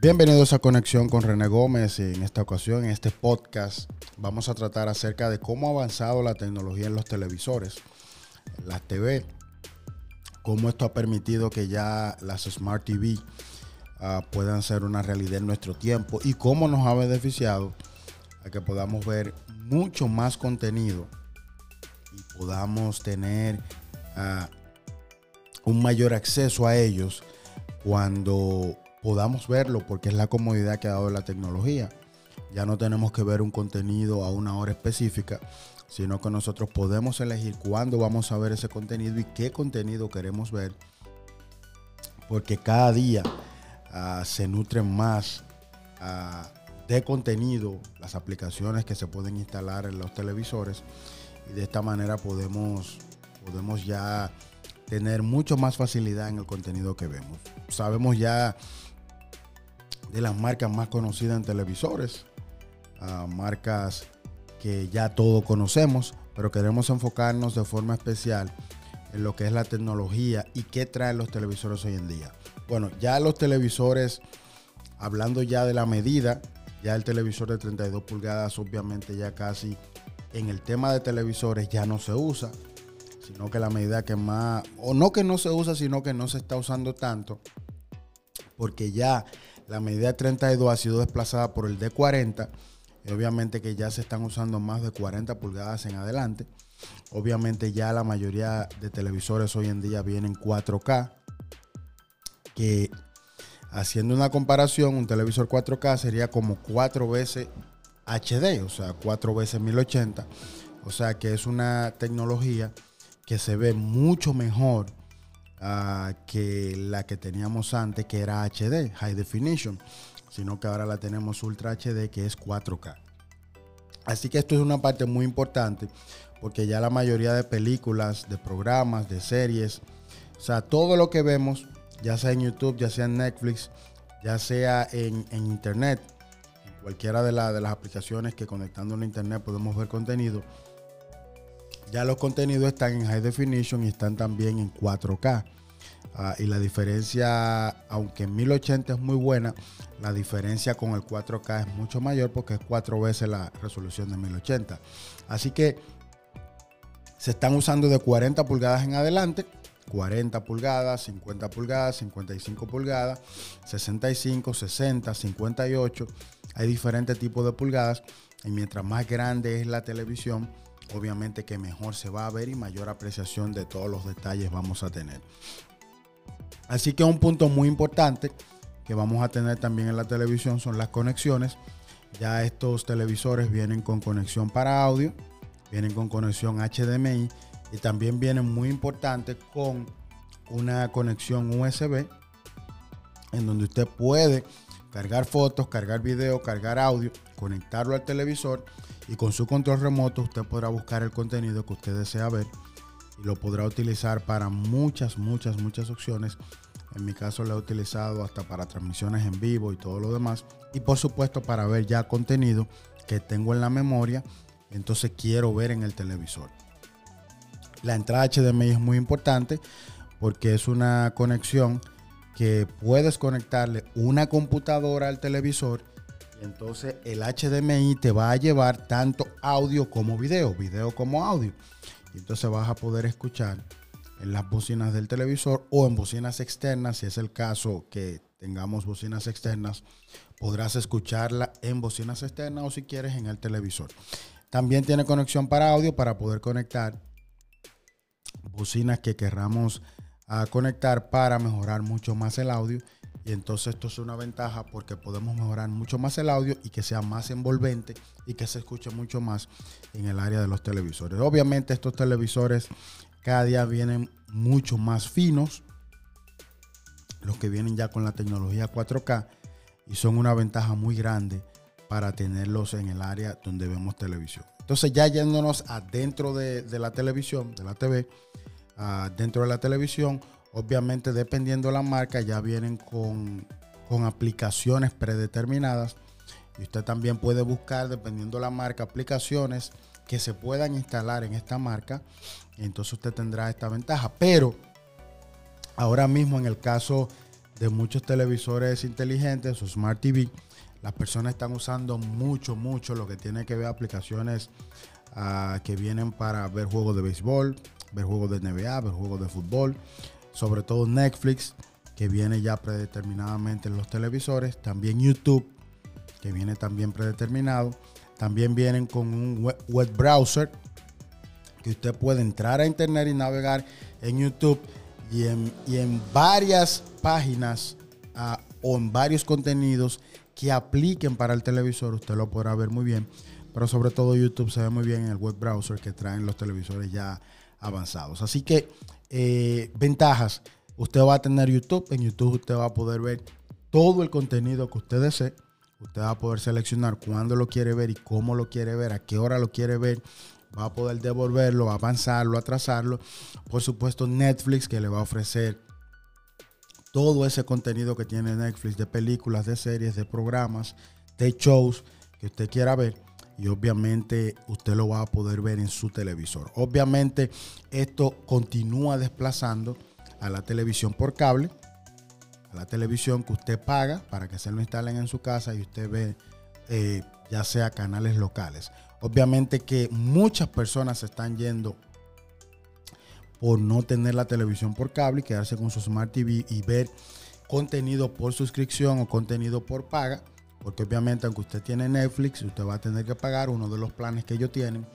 Bienvenidos a Conexión con René Gómez. En esta ocasión, en este podcast, vamos a tratar acerca de cómo ha avanzado la tecnología en los televisores, las TV, cómo esto ha permitido que ya las Smart TV uh, puedan ser una realidad en nuestro tiempo y cómo nos ha beneficiado a que podamos ver mucho más contenido y podamos tener uh, un mayor acceso a ellos cuando podamos verlo porque es la comodidad que ha dado la tecnología. Ya no tenemos que ver un contenido a una hora específica, sino que nosotros podemos elegir cuándo vamos a ver ese contenido y qué contenido queremos ver, porque cada día uh, se nutren más uh, de contenido las aplicaciones que se pueden instalar en los televisores y de esta manera podemos, podemos ya tener mucho más facilidad en el contenido que vemos. Sabemos ya de las marcas más conocidas en televisores, uh, marcas que ya todos conocemos, pero queremos enfocarnos de forma especial en lo que es la tecnología y qué traen los televisores hoy en día. Bueno, ya los televisores, hablando ya de la medida, ya el televisor de 32 pulgadas obviamente ya casi en el tema de televisores ya no se usa, sino que la medida que más, o no que no se usa, sino que no se está usando tanto, porque ya la medida 32 ha sido desplazada por el D40. Y obviamente que ya se están usando más de 40 pulgadas en adelante. Obviamente ya la mayoría de televisores hoy en día vienen 4K. Que haciendo una comparación, un televisor 4K sería como 4 veces HD, o sea, 4 veces 1080. O sea que es una tecnología que se ve mucho mejor uh, que la que teníamos antes, que era HD, High Definition, sino que ahora la tenemos Ultra HD, que es 4K. Así que esto es una parte muy importante, porque ya la mayoría de películas, de programas, de series, o sea, todo lo que vemos, ya sea en YouTube, ya sea en Netflix, ya sea en, en Internet, en cualquiera de, la, de las aplicaciones que conectando a Internet podemos ver contenido, ya los contenidos están en high definition y están también en 4K. Uh, y la diferencia, aunque en 1080 es muy buena, la diferencia con el 4K es mucho mayor porque es cuatro veces la resolución de 1080. Así que se están usando de 40 pulgadas en adelante, 40 pulgadas, 50 pulgadas, 55 pulgadas, 65, 60, 58. Hay diferentes tipos de pulgadas y mientras más grande es la televisión, obviamente que mejor se va a ver y mayor apreciación de todos los detalles vamos a tener. Así que un punto muy importante que vamos a tener también en la televisión son las conexiones. Ya estos televisores vienen con conexión para audio, vienen con conexión HDMI y también vienen muy importantes con una conexión USB en donde usted puede cargar fotos, cargar video, cargar audio, conectarlo al televisor y con su control remoto usted podrá buscar el contenido que usted desea ver y lo podrá utilizar para muchas, muchas, muchas opciones. En mi caso lo he utilizado hasta para transmisiones en vivo y todo lo demás. Y por supuesto para ver ya contenido que tengo en la memoria, entonces quiero ver en el televisor. La entrada HDMI es muy importante porque es una conexión que puedes conectarle una computadora al televisor entonces el HDMI te va a llevar tanto audio como video, video como audio. Y entonces vas a poder escuchar en las bocinas del televisor o en bocinas externas, si es el caso que tengamos bocinas externas, podrás escucharla en bocinas externas o si quieres en el televisor. También tiene conexión para audio para poder conectar bocinas que querramos ah, conectar para mejorar mucho más el audio y entonces esto es una ventaja porque podemos mejorar mucho más el audio y que sea más envolvente y que se escuche mucho más en el área de los televisores. Obviamente estos televisores cada día vienen mucho más finos, los que vienen ya con la tecnología 4K y son una ventaja muy grande para tenerlos en el área donde vemos televisión. Entonces ya yéndonos adentro de, de la televisión, de la TV, uh, dentro de la televisión, Obviamente, dependiendo de la marca, ya vienen con, aplicaciones predeterminadas. Y usted también puede buscar, dependiendo de la marca, aplicaciones que se puedan instalar en esta marca. Y entonces usted tendrá esta ventaja. Pero ahora mismo, en el caso de muchos televisores inteligentes o Smart TV. Las personas están usando mucho, mucho lo que tiene que ver aplicaciones ah, que vienen para ver juegos de béisbol, ver juegos de NBA, ver juegos de fútbol, sobre todo Netflix, que viene ya predeterminadamente en los televisores, también YouTube, que viene también predeterminado, también vienen con un web browser que usted puede entrar a internet y navegar en YouTube y en, varias páginas ah, o en varios contenidos que apliquen para el televisor, usted lo podrá ver muy bien. Pero sobre todo YouTube se ve muy bien en el web browser que traen los televisores ya avanzados. Así que eh, ventajas. Usted va a tener YouTube. En YouTube usted va a poder ver todo el contenido que usted desee. Usted va a poder seleccionar cuándo lo quiere ver y cómo lo quiere ver, a qué hora lo quiere ver. Va a poder devolverlo, avanzarlo, atrasarlo. Por supuesto, Netflix que le va a ofrecer todo ese contenido que tiene Netflix de películas, de series, de programas, de shows que usted quiera ver y obviamente usted lo va a poder ver en su televisor. Obviamente esto continúa desplazando a la televisión por cable, a la televisión que usted paga para que se lo instalen en su casa y usted ve eh, ya sea canales locales. Obviamente que muchas personas se están yendo por no tener la televisión por cable y quedarse con su Smart TV y ver contenido por suscripción o contenido por paga porque obviamente aunque usted tiene Netflix, usted va a tener que pagar uno de los planes que ellos tienen,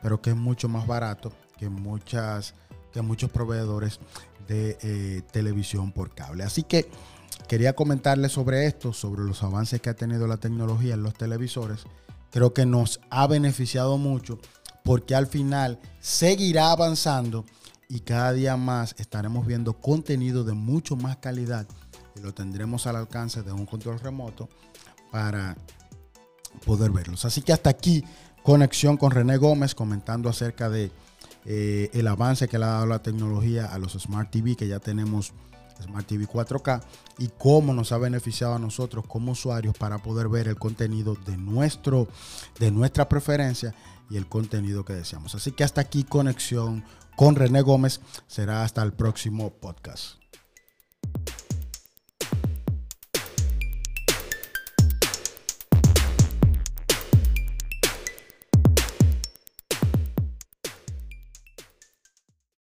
pero que es mucho más barato que, muchas, que muchos proveedores de eh, televisión por cable. Así que quería comentarles sobre esto, sobre los avances que ha tenido la tecnología en los televisores. Creo que nos ha beneficiado mucho porque al final seguirá avanzando y cada día más estaremos viendo contenido de mucho más calidad y lo tendremos al alcance de un control remoto para poder verlos. Así que hasta aquí conexión con René Gómez comentando acerca de eh, el avance que le ha dado la tecnología a los Smart TV que ya tenemos Smart TV 4K y cómo nos ha beneficiado a nosotros como usuarios para poder ver el contenido de nuestro de nuestra preferencia y el contenido que deseamos. Así que hasta aquí conexión con René Gómez será hasta el próximo podcast.